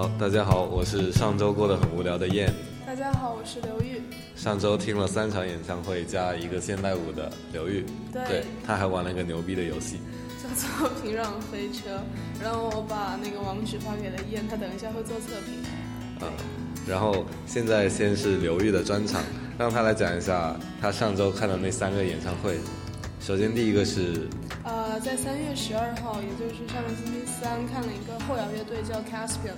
好，大家好，我是上周过得很无聊的燕。大家好，我是刘玉。上周听了三场演唱会加一个现代舞的刘玉，对，他还玩了个牛逼的游戏，叫做《平壤飞车》。然后我把那个网址发给了燕，他等一下会做测评。嗯，然后现在先是刘玉的专场，让他来讲一下他上周看的那三个演唱会。首先第一个是，呃，在三月十二号，也就是上个星期三，看了一个后摇乐队叫 Caspian。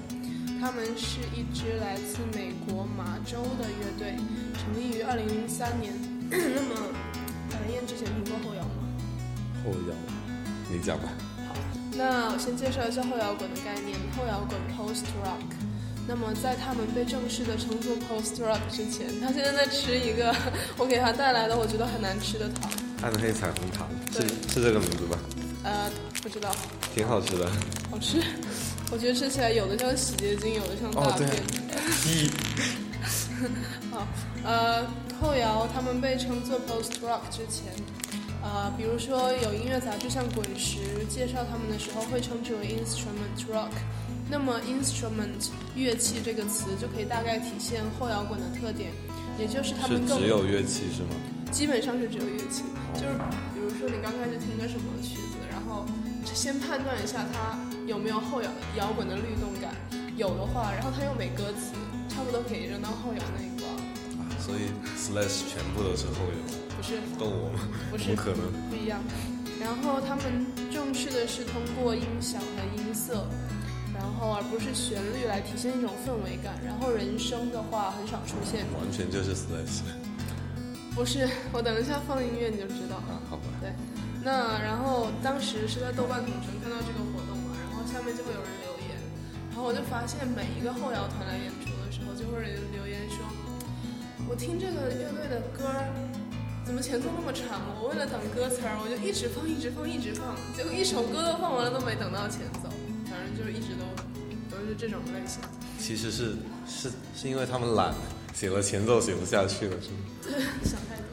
他们是一支来自美国马州的乐队，成立于二零零三年。那么，蓝燕之前听过后摇吗？后摇，你讲吧。好，那我先介绍一下后摇滚的概念。后摇滚 （Post Rock）。那么，在他们被正式的称作 Post Rock 之前，他现在在吃一个 我给他带来的我觉得很难吃的糖——暗黑彩虹糖，是是这个名字吧？呃，不知道。挺好吃的。好吃。我觉得吃起来有的像洗洁精，有的像大便。好，呃，后摇他们被称作 post rock 之前，呃，比如说有音乐杂志像《滚石》介绍他们的时候会称之为 instrument rock。那么 instrument 乐器这个词就可以大概体现后摇滚的特点，也就是他们更只有乐器是吗？基本上是只有乐器，就是比如说你刚开始听个什么曲子，然后先判断一下它。有没有后摇摇滚的律动感？有的话，然后他又没歌词，差不多可以扔到后摇那一挂。啊，所以 Slash 全部都是后摇？不是，逗我吗？不是，不可能，不一样。然后他们重视的是通过音响和音色，然后而不是旋律来体现一种氛围感。然后人声的话很少出现，完全就是 Slash。不是，我等一下放音乐你就知道。啊，好吧。对，那然后当时是在豆瓣同城看到这个。下面就会有人留言，然后我就发现每一个后摇团来演出的时候，就会有人留言说：“我听这个乐队的歌，怎么前奏那么长？我为了等歌词儿，我就一直放，一直放，一直放，结果一首歌都放完了都没等到前奏。反正就是一直都都是这种类型。其实是是是因为他们懒，写了前奏写不下去了，是吗？对，想太多。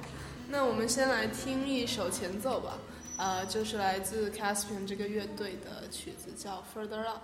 那我们先来听一首前奏吧。呃，就是来自 Caspian 这个乐队的曲子，叫 Further Up。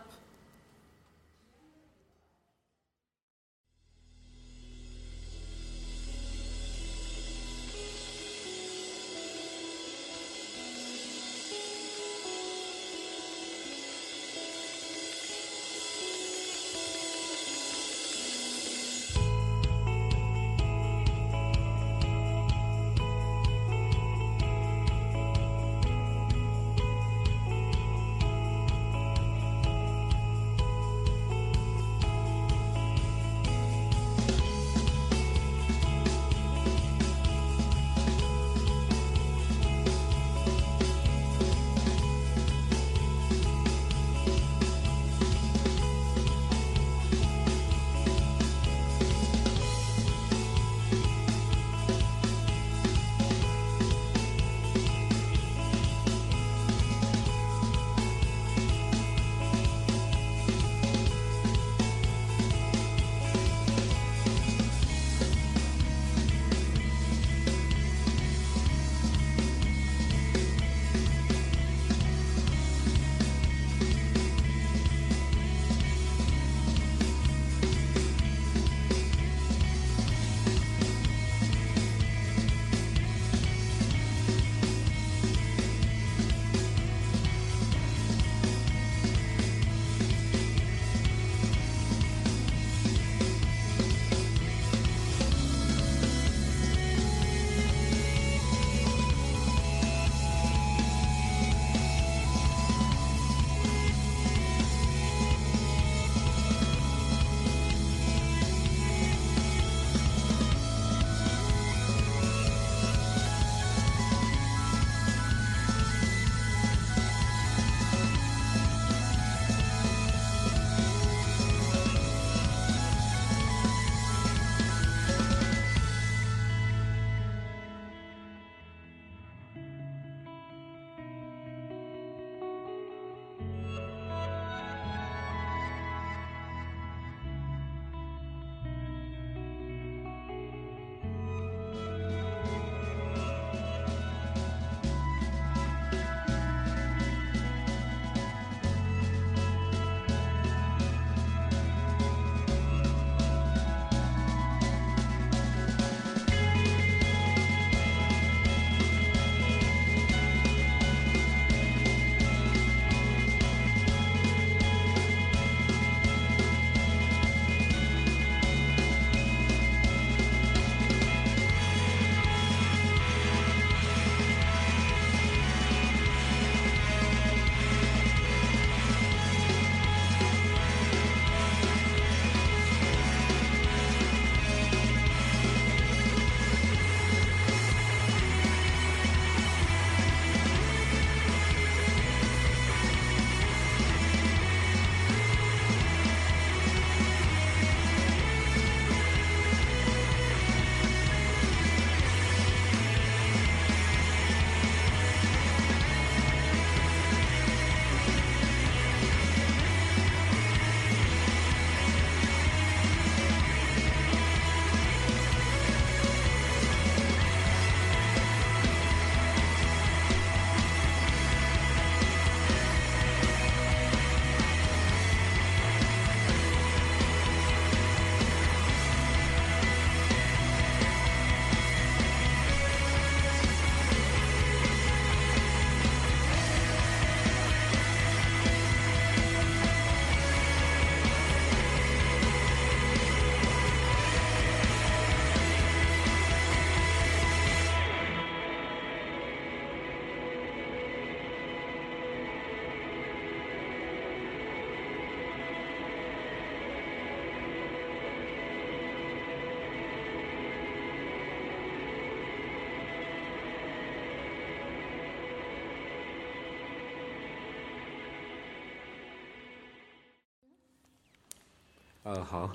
呃，好。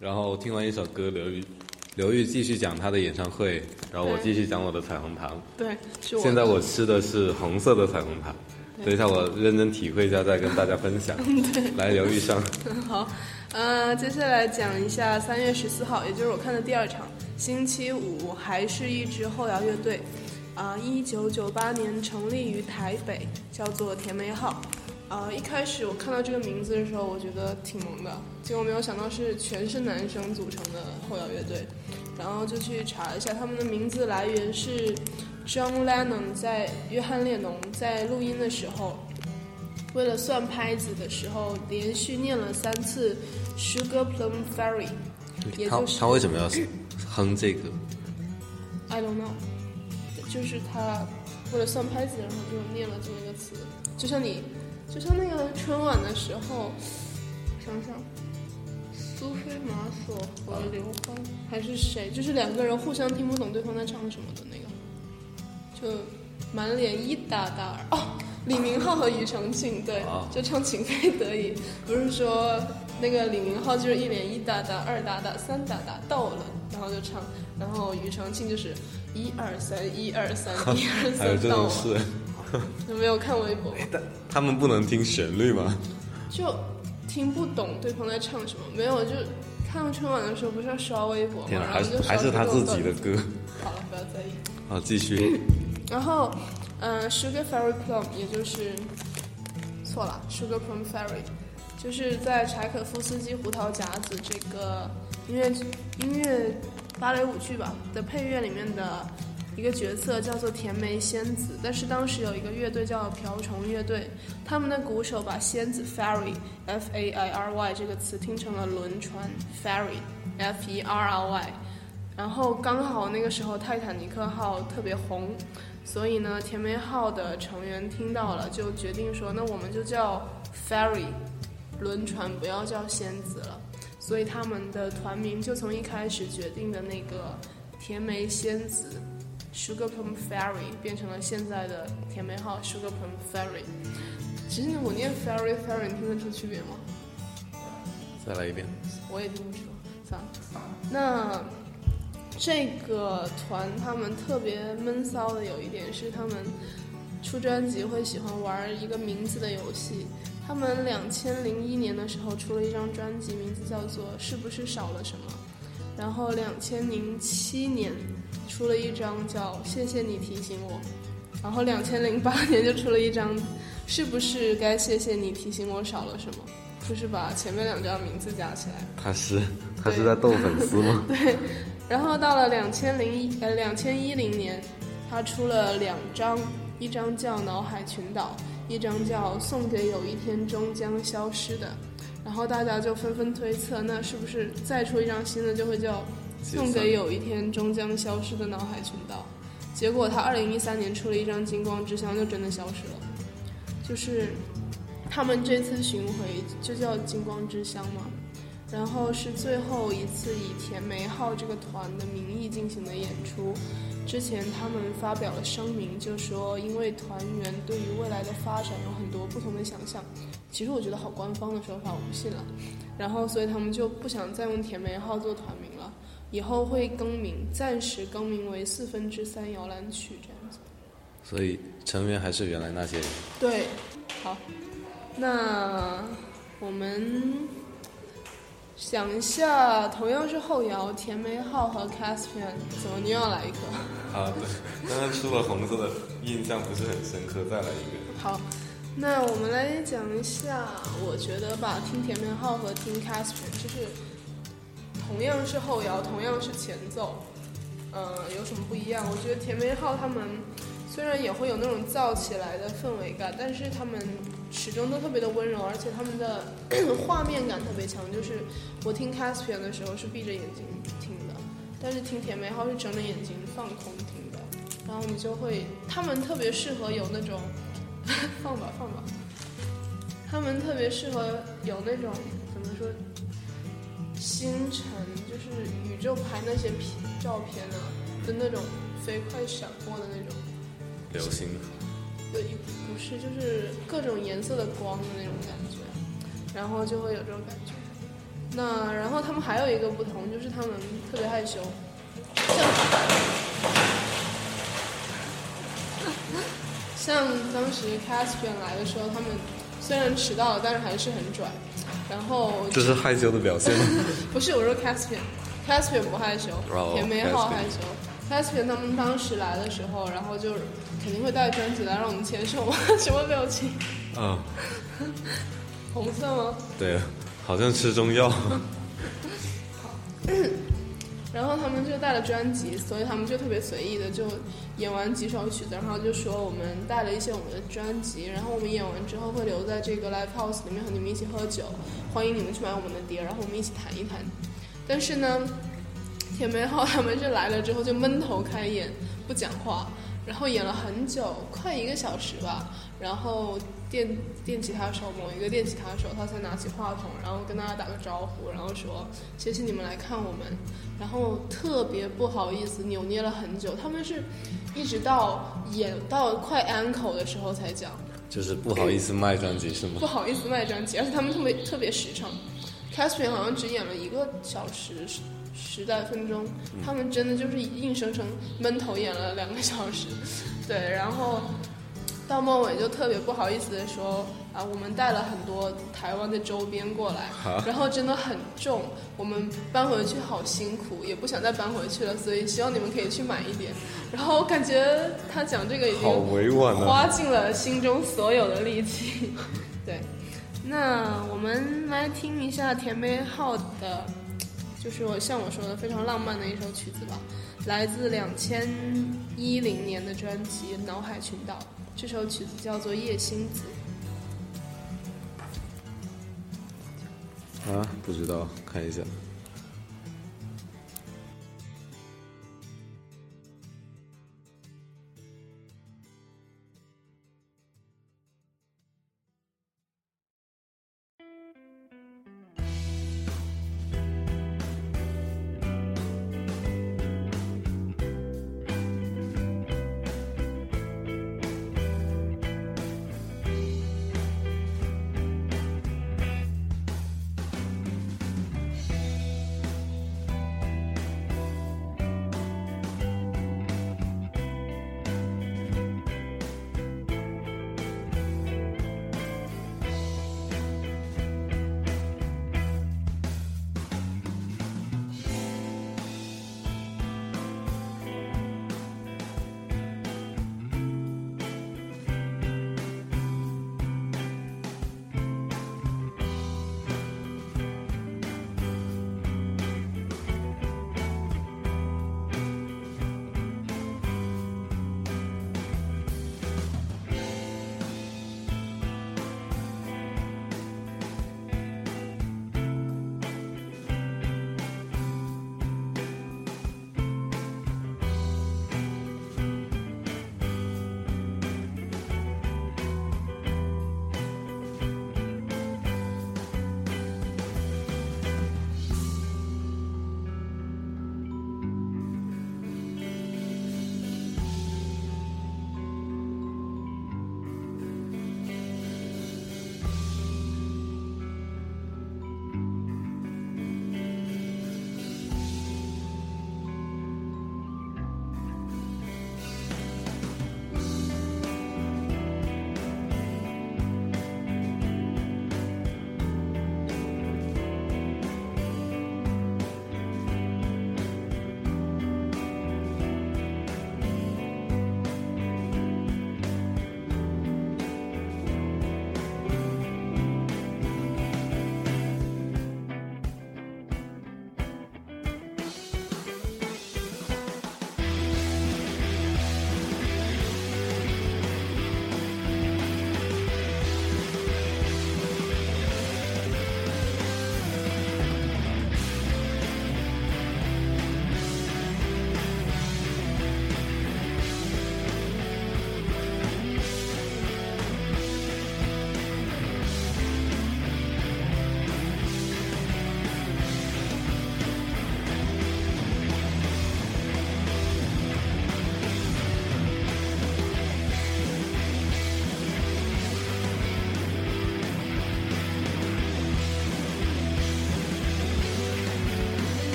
然后听完一首歌，刘玉，刘玉继续讲他的演唱会，然后我继续讲我的彩虹糖。对，是我。现在我吃的是红色的彩虹糖，等一下我认真体会一下，再跟大家分享。对来，刘玉上。好，呃，接下来讲一下三月十四号，也就是我看的第二场，星期五，还是一支后摇乐队，啊、1一九九八年成立于台北，叫做甜美号。啊、一开始我看到这个名字的时候，我觉得挺萌的，结果没有想到是全是男生组成的后摇乐队，然后就去查了一下，他们的名字来源是 John Lennon 在约翰列侬在录音的时候，为了算拍子的时候，连续念了三次 Sugar Plum Fairy，也他就是他为什么要哼这个？I don't know，就是他为了算拍子，然后就念了这么一个词，就像你，就像那个春晚的时候，想想，苏菲玛索和刘欢还是谁，就是两个人互相听不懂对方在唱什么的那个，就满脸一打打哦，李明浩和庾澄庆对哦，就唱情非得已，不是说那个李明浩就是一脸一打打、二打打、三打打到了，然后就唱，然后庾澄庆就是一二三一二三 一二三到了？有没有看微博？但他们不能听旋律吗？就听不懂对方在唱什么，没有就看春晚的时候不是要刷微博吗，还是还是他自己的歌。好了，不要在意。好，继续。然后，嗯、s u g a r Fairy Plum，也就是错了，Sugar Plum Fairy，就是在柴可夫斯基《胡桃夹子》这个音乐音乐芭蕾舞剧吧的配乐里面的一个角色叫做甜梅仙子，但是当时有一个乐队叫瓢虫乐队，他们的鼓手把仙子 Fairy F A I R Y 这个词听成了轮船 Ferry F E R R Y。然后刚好那个时候泰坦尼克号特别红，所以呢，甜梅号的成员听到了，就决定说，那我们就叫 Ferry 轮船，不要叫仙子了。所以他们的团名就从一开始决定的那个甜梅仙子 Sugar Plum Fairy 变成了现在的甜梅号 Sugar Plum Fairy。其实，我念 Fairy Fairy，你听得出区别吗？再来一遍。我也听不出。算了，那这个团他们特别闷骚的有一点是，他们出专辑会喜欢玩一个名字的游戏。他们两千零一年的时候出了一张专辑，名字叫做《是不是少了什么》。然后两千零七年出了一张叫《谢谢你提醒我》，然后两千零八年就出了一张《是不是该谢谢你提醒我少了什么》，就是把前面两张名字加起来。他是他是在逗粉丝吗？对，然后到了两千零一呃两千一零年，他出了两张，一张叫《脑海群岛》，一张叫《送给有一天终将消失的》。然后大家就纷纷推测，那是不是再出一张新的就会叫《送给有一天终将消失的脑海群岛》？结果他二零一三年出了一张《金光之乡》，就真的消失了。就是他们这次巡回就叫《金光之乡》嘛，然后是最后一次以甜梅号这个团的名义进行的演出。之前他们发表了声明，就说因为团员对于未来的发展有很多不同的想象。其实我觉得好官方的说法，我不信了。然后所以他们就不想再用甜梅号做团名了，以后会更名，暂时更名为四分之三摇篮曲这样子。所以成员还是原来那些人。对，好，那我们想一下，同样是后摇，田梅浩和 Caspian，怎么你又要来一个？啊，对，刚刚出了红色的印象不是很深刻，再来一个。好，那我们来讲一下，我觉得吧，听田梅浩和听 Caspian 就是同样是后摇，同样是前奏，呃，有什么不一样？我觉得甜梅号他们虽然也会有那种燥起来的氛围感，但是他们始终都特别的温柔，而且他们的 画面感特别强。就是我听 Caspian 的时候是闭着眼睛听的，但是听甜梅号是睁着眼睛放空听的，然后你就会，他们特别适合有那种 放吧放吧，他们特别适合有那种怎么说，星辰就是宇宙拍那些片照片啊的那种飞快闪过的那种。流星，对，不是，就是各种颜色的光的那种感觉，然后就会有这种感觉。那然后他们还有一个不同，就是他们特别害羞，像像当时 Caspian 来的时候，他们虽然迟到了，但是还是很拽。然后这是害羞的表现吗？不是，我说 Caspian，Caspian 不害羞，哦甜梅号 Caspian 害羞。Caspian 他们当时来的时候，然后就肯定会带专辑来让我们签售，什么表情？啊，红色吗？对了，好像吃中药。然后他们就带了专辑，所以他们就特别随意的就演完几首曲子，然后就说我们带了一些我们的专辑，然后我们演完之后会留在这个 live house 里面和你们一起喝酒，欢迎你们去买我们的碟，然后我们一起谈一谈。但是呢，甜梅浩他们是来了之后就闷头开演，不讲话，然后演了很久，快一个小时吧。然后电电吉他手某一个电吉他手他才拿起话筒，然后跟大家打个招呼，然后说谢谢你们来看我们，然后特别不好意思，扭捏了很久。他们是一直到演到快 uncle 的时候才讲，就是不好意思卖专辑是吗不？好意思卖专辑，而且他们特别特别实诚。Caspian 好像只演了一个小时十十来分钟，他们真的就是硬生生闷头演了两个小时，对，然后到末尾就特别不好意思的说啊，我们带了很多台湾的周边过来，啊然后真的很重，我们搬回去好辛苦，也不想再搬回去了，所以希望你们可以去买一点。然后感觉他讲这个已经好委婉啊！花尽了心中所有的力气。对，那我们来听一下甜梅号的，就是我像我说的非常浪漫的一首曲子吧，来自两千一零年的专辑《脑海群岛》，这首曲子叫做《夜星子》。啊，不知道，看一下。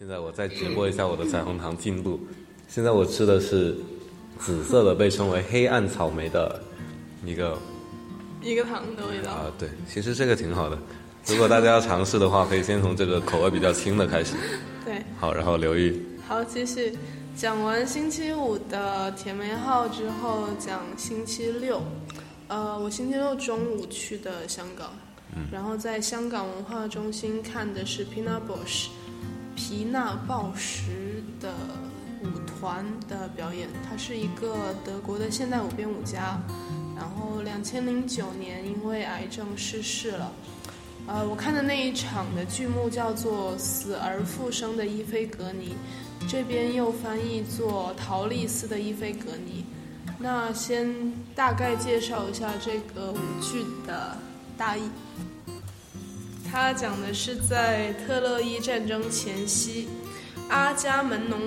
现在我再直播一下我的彩虹糖进度。现在我吃的是紫色的，被称为黑暗草莓的一个一个糖的味道。啊，对，其实这个挺好的。如果大家要尝试的话，可以先从这个口味比较轻的开始。对，好，然后刘玉，好，继续讲完星期五的甜梅号之后，讲星期六。呃，我星期六中午去的香港，然后在香港文化中心看的是 Pina Bausch 皮纳鲍什的舞团的表演。他是一个德国的现代舞编舞家，然后两千零九年因为癌症逝世了。呃，我看的那一场的剧目叫做《死而复生的伊菲格尼》，这边又翻译作《陶丽丝的伊菲格尼》。那先大概介绍一下这个舞剧的大意。它讲的是在特洛伊战争前夕，阿伽门农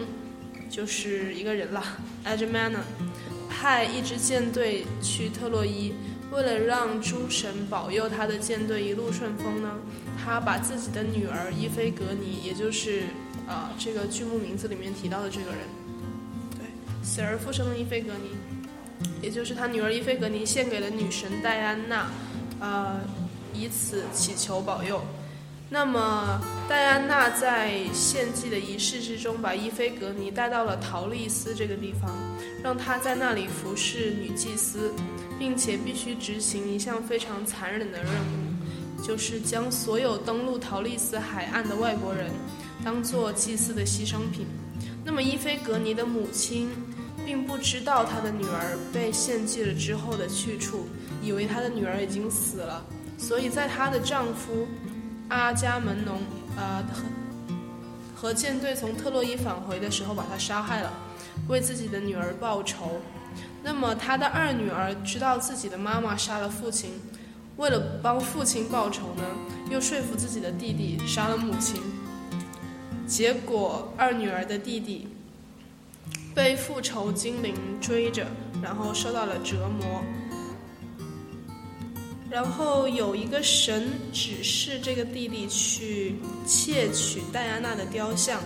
就是一个人了 a g a m e n o n 派一支舰队去特洛伊，为了让诸神保佑他的舰队一路顺风呢，他把自己的女儿伊菲格尼，也就是啊、这个剧目名字里面提到的这个人，对，死而复生的伊菲格尼。也就是他女儿伊菲格尼献给了女神戴安娜，呃，以此祈求保佑。那么，戴安娜在献祭的仪式之中，把伊菲格尼带到了陶丽丝这个地方，让她在那里服侍女祭司，并且必须执行一项非常残忍的任务，就是将所有登陆陶丽丝海岸的外国人当做祭祀的牺牲品。那么，伊菲格尼的母亲。并不知道她的女儿被献祭了之后的去处，以为她的女儿已经死了，所以在她的丈夫阿伽门农呃和和舰队从特洛伊返回的时候把她杀害了，为自己的女儿报仇。那么她的二女儿知道自己的妈妈杀了父亲，为了帮父亲报仇呢，又说服自己的弟弟杀了母亲。结果二女儿的弟弟。被复仇精灵追着，然后受到了折磨。然后有一个神指示这个弟弟去窃取戴安娜的雕像，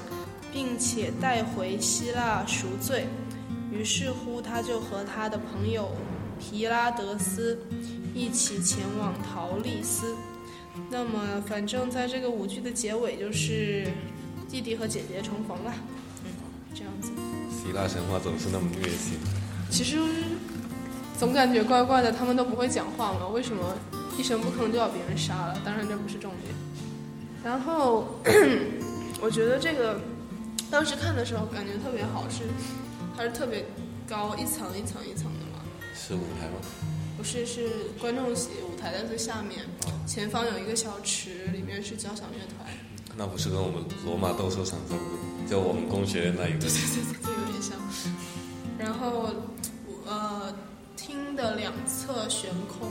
并且带回希腊赎罪。于是乎，他就和他的朋友皮拉德斯一起前往陶利斯。那么，反正在这个舞剧的结尾，就是弟弟和姐姐重逢了。嗯，这样子。希腊神话总是那么虐心。其实总感觉怪怪的，他们都不会讲话嘛，为什么一声不吭就把别人杀了？当然这不是重点。然后我觉得这个当时看的时候感觉特别好，是它是特别高，一层一层一层的嘛。是舞台吗？不是，是观众席，舞台在最下面，前方有一个小池，里面是交响乐团。那不是跟我们罗马斗兽场差不多？就我们工学院那一个。对对对对，这有点像。然后，的两侧悬空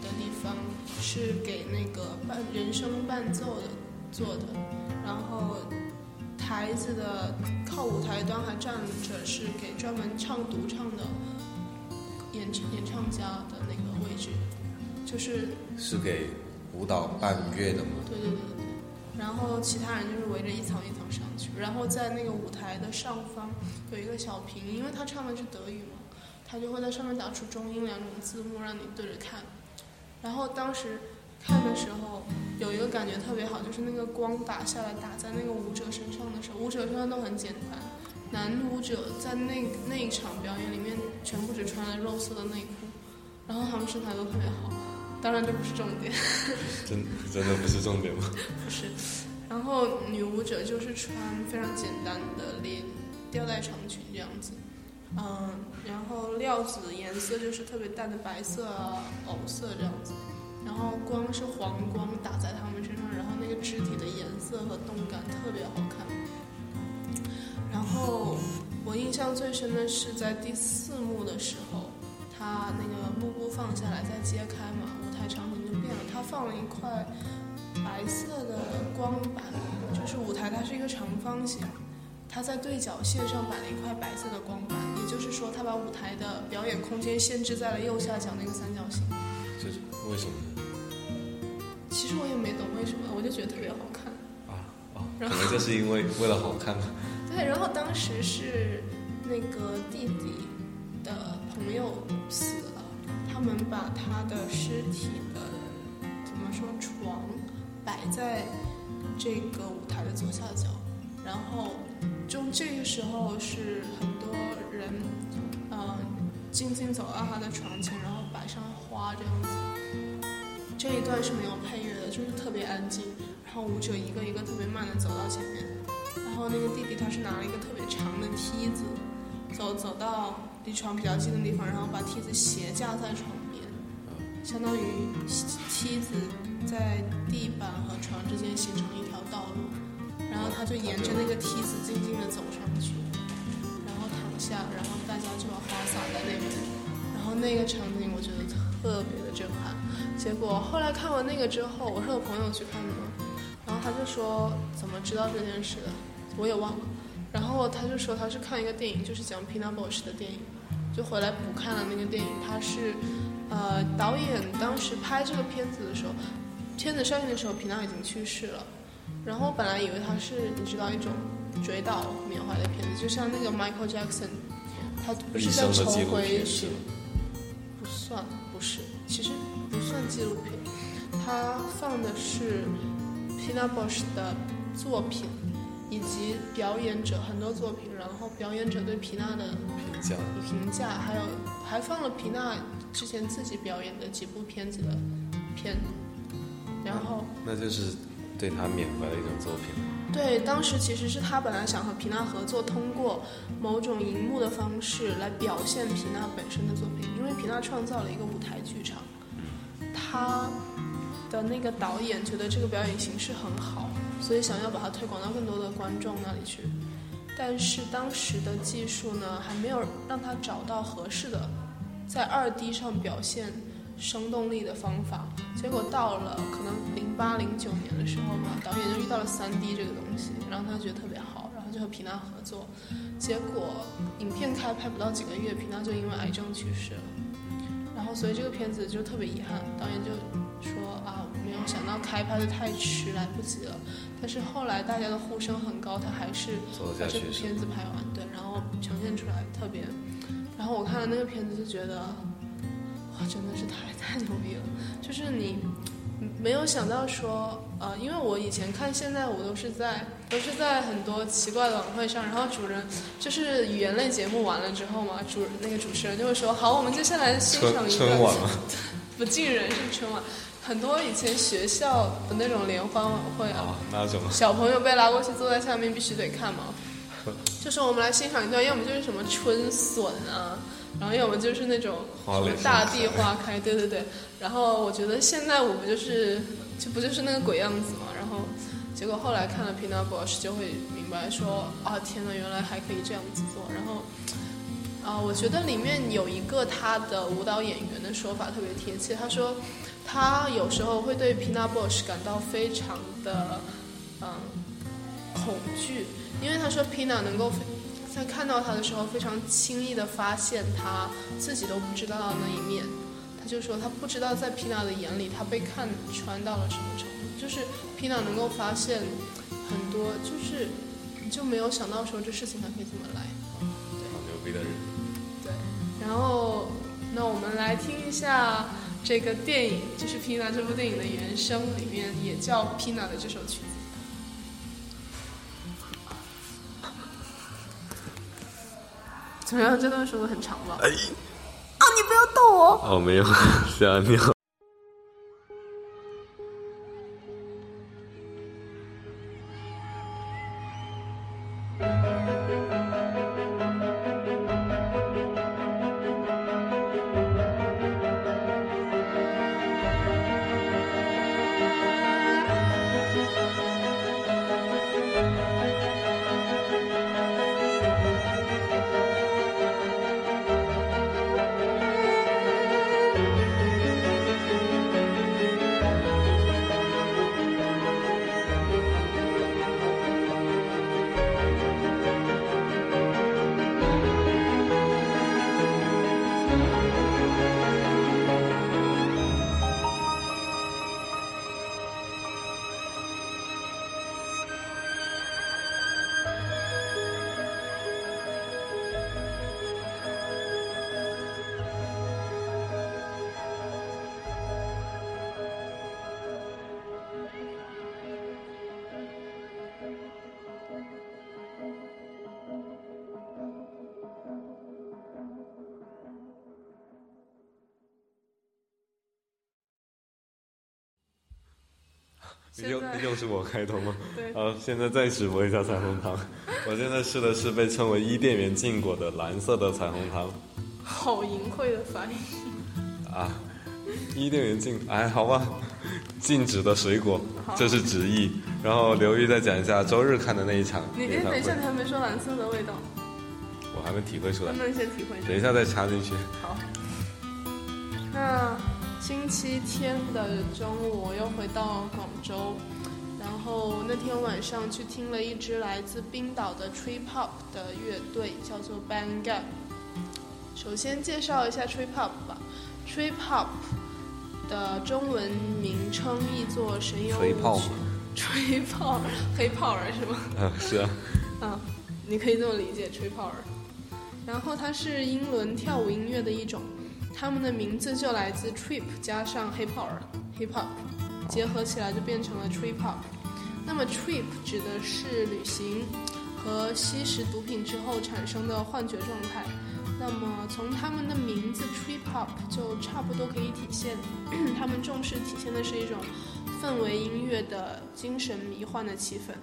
的地方是给那个伴人声伴奏的做的，然后台子的靠舞台端还站着是给专门唱独唱的演唱演唱家的那个位置，就是是给舞蹈伴乐的吗？对对对对对。然后其他人就是围着一层一层上去，然后在那个舞台的上方有一个小屏，因为他唱的是德语嘛，他就会在上面打出中英两种字幕让你对着看。然后当时看的时候有一个感觉特别好，就是那个光打下来打在那个舞者身上的时候，舞者身上都很简单，男舞者在那那一场表演里面全部只穿了肉色的内裤，然后他们身材都特别好。当然这不是重点，真真的不是重点吗？不是，然后女舞者就是穿非常简单的连吊带长裙这样子，嗯，然后料子颜色就是特别淡的白色啊、藕色这样子，然后光是黄光打在他们身上，然后那个肢体的颜色和动感特别好看。然后我印象最深的是在第四幕的时候，他那个幕布放下来再揭开嘛。舞台场景就变了，它放了一块白色的光板，就是舞台它是一个长方形，它在对角线上摆了一块白色的光板，也就是说，他把舞台的表演空间限制在了右下角那个三角形。这是为什么？其实我也没懂为什么，我就觉得特别好看。啊哦，可能就是因为 为了好看吧。对，然后当时是那个弟弟的朋友死了，他们把他的尸体的怎么说床摆在这个舞台的左下角，然后就这个时候是很多人嗯、呃静静走到他的床前，然后摆上花这样子。这一段是没有配乐的，就是特别安静，然后舞者一个一个特别慢的走到前面。然后那个弟弟他是拿了一个特别长的梯子，走走到离床比较近的地方，然后把梯子斜架在床边，相当于梯子在地板和床之间形成一条道路，然后他就沿着那个梯子静静的走上去，然后躺下，然后大家就把花洒在那边，然后那个场景我觉得特别的震撼。结果后来看完那个之后，我是和朋友去看的嘛，然后他就说怎么知道这件事的，我也忘了。然后他就说他是看一个电影，就是讲 Pina Bausch 的电影，就回来补看了那个电影。他是，呃，导演当时拍这个片子的时候，片子上映的时候，皮娜已经去世了。然后本来以为他是你知道一种追悼缅怀的片子，就像那个 Michael Jackson，他不是在重回去，不算不是，其实不算纪录片，他放的是 Pina Bausch 的作品。以及表演者很多作品，然后表演者对皮娜的评价，评价，还有还放了皮娜之前自己表演的几部片子的片，然后那就是对他缅怀的一种作品。对，当时其实是他本来想和皮娜合作，通过某种荧幕的方式来表现皮娜本身的作品，因为皮娜创造了一个舞台剧场，他的那个导演觉得这个表演形式很好。所以想要把它推广到更多的观众那里去，但是当时的技术呢，还没有让他找到合适的在二 D 上表现生动力的方法。结果到了可能零八零九年的时候嘛，导演就遇到了三 D 这个东西，让他觉得特别好，然后就和皮娜合作。结果影片开拍不到几个月，皮娜就因为癌症去世了。然后所以这个片子就特别遗憾，导演就说啊，没有想到开拍的太迟，来不及了。但是后来大家的呼声很高，他还是把这部片子拍完，对，然后呈现出来特别。然后我看了那个片子就觉得，哇，真的是太 太牛逼了！就是你没有想到说，呃，因为我以前看现代舞都是在都是在很多奇怪的晚会上，然后主人就是语言类节目完了之后嘛，主那个主持人就会说，好，我们接下来欣赏一个春晚 不尽人是春晚。很多以前学校的那种联欢晚会啊，那种小朋友被拉过去坐在下面，必须得看嘛。就是我们来欣赏一段，要么就是什么春笋啊，然后要么就是那种大地花开，对对对。然后我觉得现在我们就是就不就是那个鬼样子嘛。然后结果后来看了 Pina Bausch 就会明白说啊，天呐，原来还可以这样子做。然后啊，我觉得里面有一个他的舞蹈演员的说法特别贴切，他说。他有时候会对 Pina Bausch 感到非常的嗯恐惧，因为他说 Pina 能够在看到他的时候非常轻易的发现他自己都不知道的那一面。他就说他不知道在 Pina 的眼里他被看穿到了什么程度，就是 Pina 能够发现很多，就是就没有想到说这事情还可以这么来。好牛逼的人。对，然后那我们来听一下。这个电影就是《Pina》这部电影的原声，里面也叫《Pina》的这首曲子。怎么样？这段说的很长吧？哎，啊！你不要逗我。哦，没有，是啊，又又是我开头吗？对，好，现在再直播一下彩虹糖。我现在试的是被称为伊甸园禁果的蓝色的彩虹糖好淫秽的发音。啊。伊甸园禁，哎，好吧，禁止的水果，这是直译。然后刘玉再讲一下周日看的那一场你等一下，，你还没说蓝色的味道，我还没体会出来能，不能先体会？等一下再插进去。好，那星期天的中午我又回到广州，然后那天晚上去听了一支来自冰岛的 trip hop 的乐队，叫做 Bang Gap。首先介绍一下 trip hop 吧，trip hop 的中文名称译作神游吹泡舞曲嘛，吹泡黑泡儿是吗？啊，是啊，啊，你可以这么理解，吹泡儿。然后它是英伦跳舞音乐的一种，他们的名字就来自 trip 加上 hip hop hip hop，结合起来就变成了 trip hop。那么 trip 指的是旅行和吸食毒品之后产生的幻觉状态。那么从他们的名字 trip hop 就差不多可以体现，他们重视体现的是一种氛围音乐的精神迷幻的气氛。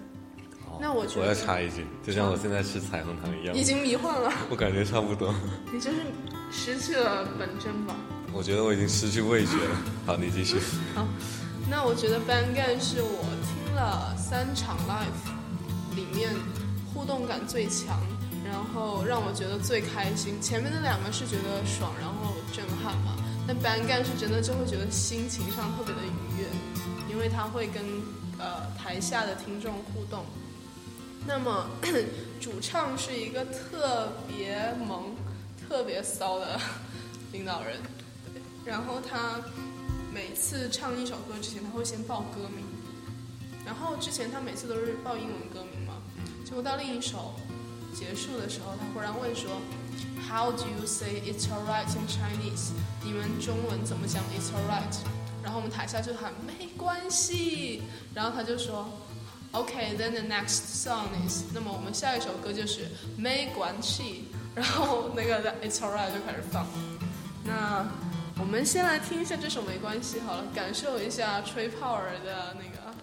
那我觉得我要插一句，就像我现在吃彩虹糖一样，已经迷幻了，我感觉差不多。你就是失去了本真吧？我觉得我已经失去味觉了。好，你继续。那我觉得 Bang a n 是我听了三场 live 里面互动感最强，然后让我觉得最开心。前面的两个是觉得爽，然后震撼嘛，但 Bang a n 是真的就会觉得心情上特别的愉悦，因为他会跟呃台下的听众互动。那么 主唱是一个特别萌、特别骚的领导人，然后他每次唱一首歌之前，他会先报歌名，然后之前他每次都是报英文歌名嘛，结果到另一首结束的时候，他忽然问说，How do you say it's alright in Chinese？你们中文怎么讲 it's alright？然后我们台下就喊没关系，然后他就说。OK，then、the next song is，那么我们下一首歌就是没关系，然后那个 It's Alright 就开始放。那我们先来听一下这首没关系好了，感受一下吹泡儿的那个，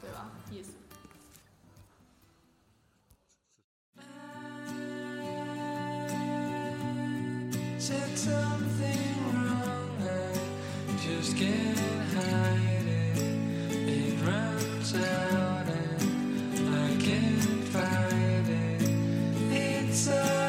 对吧？意思。It's. out and I can't fight it. It's a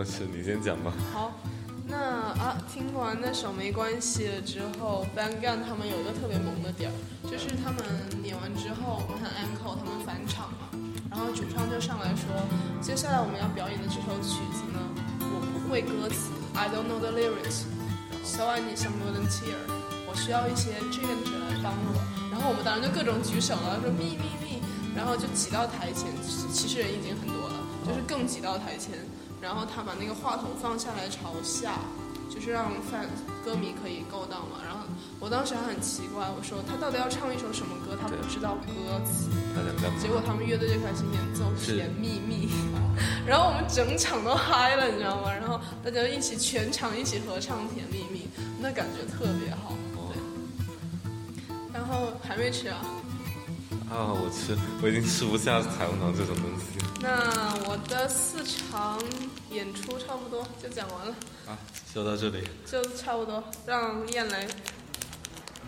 有吃，你先讲吧。好，那啊，听完那首没关系了之后，Bang g a n 他们有一个特别萌的点儿，就是他们演完之后，我们看 Uncle 他们返场嘛，然后主唱就上来说，接下来我们要表演的这首曲子呢，我不会歌词，I don't know the lyrics，so I need some volunteer，我需要一些志愿者来帮我。然后我们当然就各种举手了，说咪咪咪，然后就挤到台前，其实人已经很多了，就是更挤到台前。然后他把那个话筒放下来朝下，就是让 fan 歌迷可以够到嘛。然后我当时还很奇怪，我说他到底要唱一首什么歌？他不知道歌词。结果他们乐队就开始演奏《甜蜜蜜》，然后我们整场都嗨了，你知道吗？然后大家一起全场一起合唱《甜蜜蜜》，那感觉特别好。哦对。然后还没吃啊？啊，我吃，我已经吃不下彩虹糖这种东西了那我的四场演出差不多就讲完了。啊。就到这里，就差不多，让燕来，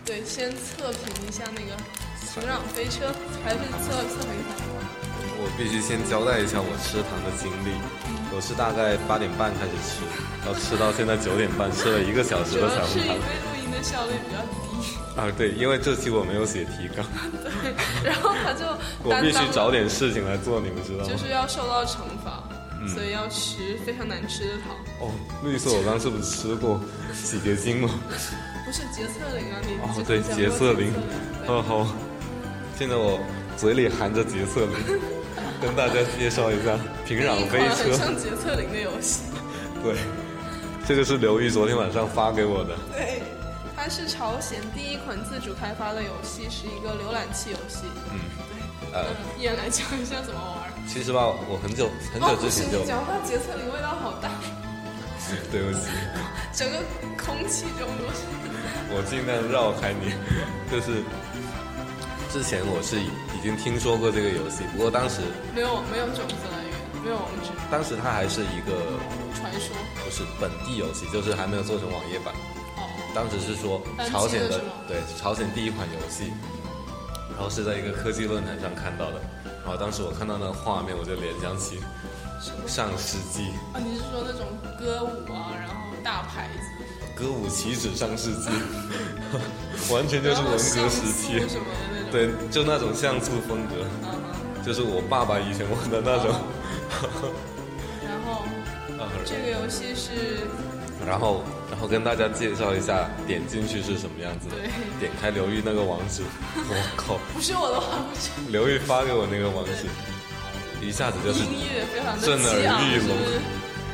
对，先测评一下那个晴朗飞车，还是测测评一下？我必须先交代一下我吃糖的经历。我是大概八点半开始吃，然后吃到现在九点半，吃了一个小时的彩虹糖要是因为。录音的效率比较低，啊，对，因为这期我没有写提纲，对，然后他就 我必须找点事情来做，你们知道吗？就是要受到惩罚，所以要吃非常难吃的糖，哦，绿色我刚是不是吃过洗洁精吗？不是洁厕灵啊，你哦，对，洁厕灵。哦好，现在我嘴里含着洁厕灵，跟大家介绍一下 平壤飞车。像洁厕灵的游戏，对，这个是刘玉昨天晚上发给我的。对，它是朝鲜第一款自主开发的游戏，是一个浏览器游戏。嗯，对，呃一人来讲一下怎么玩。其实吧，我很久很哦，久，之前就你，讲话洁厕灵味道好大，对不起，整个空气中都是。我尽量绕开你。就是之前我是已经听说过这个游戏，不过当时没有没有种子来源，没有网址，当时它还是一个传说。不是本地游戏，就是还没有做成网页版。哦，当时是说朝鲜的对朝鲜第一款游戏，然后是在一个科技论坛上看到的，然后当时我看到那个画面，我就联想起？上世纪啊，你是说那种歌舞啊，然后大牌子，歌舞岂止上世纪，完全就是文革时期。对，就那种像素风格，就是我爸爸以前玩的那种。然后 啊这个游戏是然后，然后跟大家介绍一下，点进去是什么样子的。对点开刘玉那个网址，我靠，不是我的网址刘玉发给我那个网址，一下子就是音乐非常的震耳激昂，欲聋是？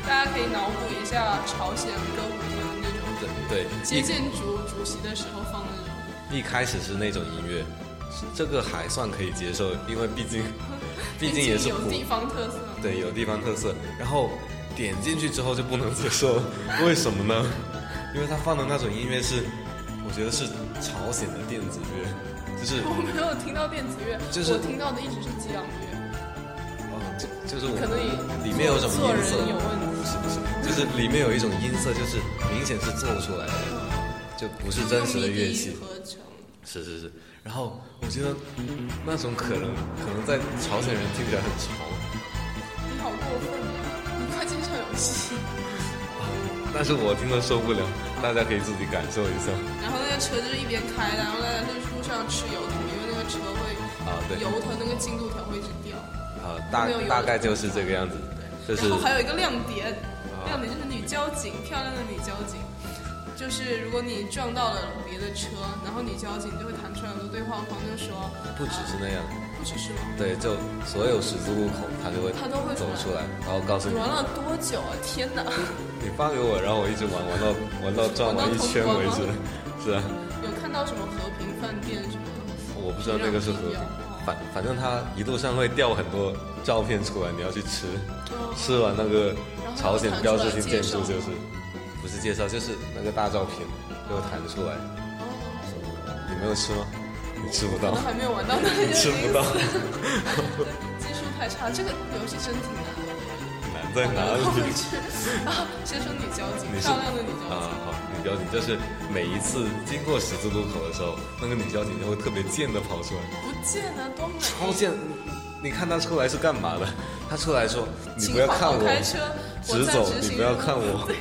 大家可以脑补一下朝鲜歌舞团那种对接一见主主席的时候放的那种。一开始是那种音乐，这个还算可以接受，因为毕竟 毕竟也是普有地方特色。对有地方特色。然后点进去之后就不能接受了，为什么呢？因为他放的那种音乐是，我觉得是朝鲜的电子乐，就是我没有听到电子乐，就是我听到的一直是激昂乐，哦，就就是我可能也里面有一种做人音色。不是不是，就是里面有一种音色，就是明显是做出来的，就不是真实的乐器。是是是，然后我觉得那种可能可能在朝鲜人听起来很潮，你好过分但是我听了受不了，大家可以自己感受一下然后那个车就是一边开，然后在路上吃油桶，因为那个车会啊，对油的那个进度条会一直掉。啊，大大概就是这个样子，就是然后还有一个亮点，啊亮点就是女交警，漂亮的女交警。就是如果你撞到了别的车，然后女交警就会弹出来很多对话框，就说不只是那样，对，就所有十字路口他就会他都会走出来，然后告诉你玩了多久啊？天哪！你发给我，然后我一直玩玩到玩到转完一圈为止，是啊，有看到什么和平饭店什么？我不知道那个是和平反反正他一路上会掉很多照片出来，你要去吃。哦吃完那个朝鲜标志性建筑就是，不是介绍就是那个大照片就会弹出来。哦，你没有吃吗？你吃不到可能，还没有玩到那个你吃不到，技术太差，这个游戏真挺难的。难在哪里？是 啊，先说女交警，漂亮的女交警。啊，好，女交警就是每一次经过十字路口的时候，那个女交警就会特别贱的跑出来，不贱啊，多美！超贱。你看他出来是干嘛的？他出来说：“你不要看我，直走，你不要看我，对，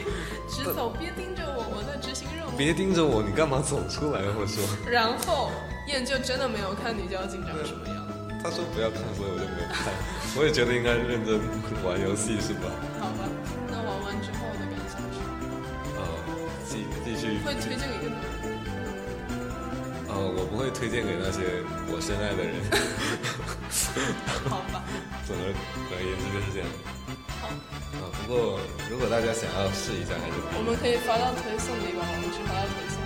直走，别盯着我，我在执行任务。别盯着我，你干嘛走出来？”我说。然后燕就真的没有看女交警长什么样。他说不要看，所以我就没有看。我也觉得应该认真玩游戏，是吧？好吧，那玩完之后的感想是，呃，继继续，会推荐给更多。呃，我不会推荐给那些我深爱的人。好吧，总而而言之就是这样。好，啊，不过如果大家想要试一下，还是我们可以发到推送里吧，我们去发到推送，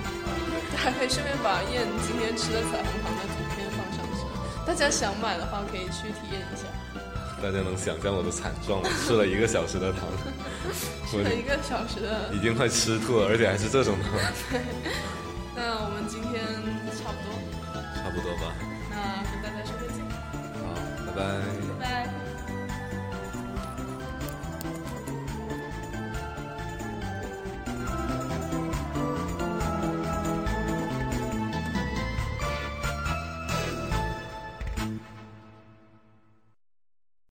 还可以顺便把燕今天吃的彩虹糖的图片放上去，大家想买的话可以去体验一下。大家能想象我的惨状吗？吃了一个小时的糖，吃了一个小时的，已经快吃吐了，而且还是这种糖。对，那我们今天差不多，差不多吧。那跟大家说再见。好，拜拜。拜拜。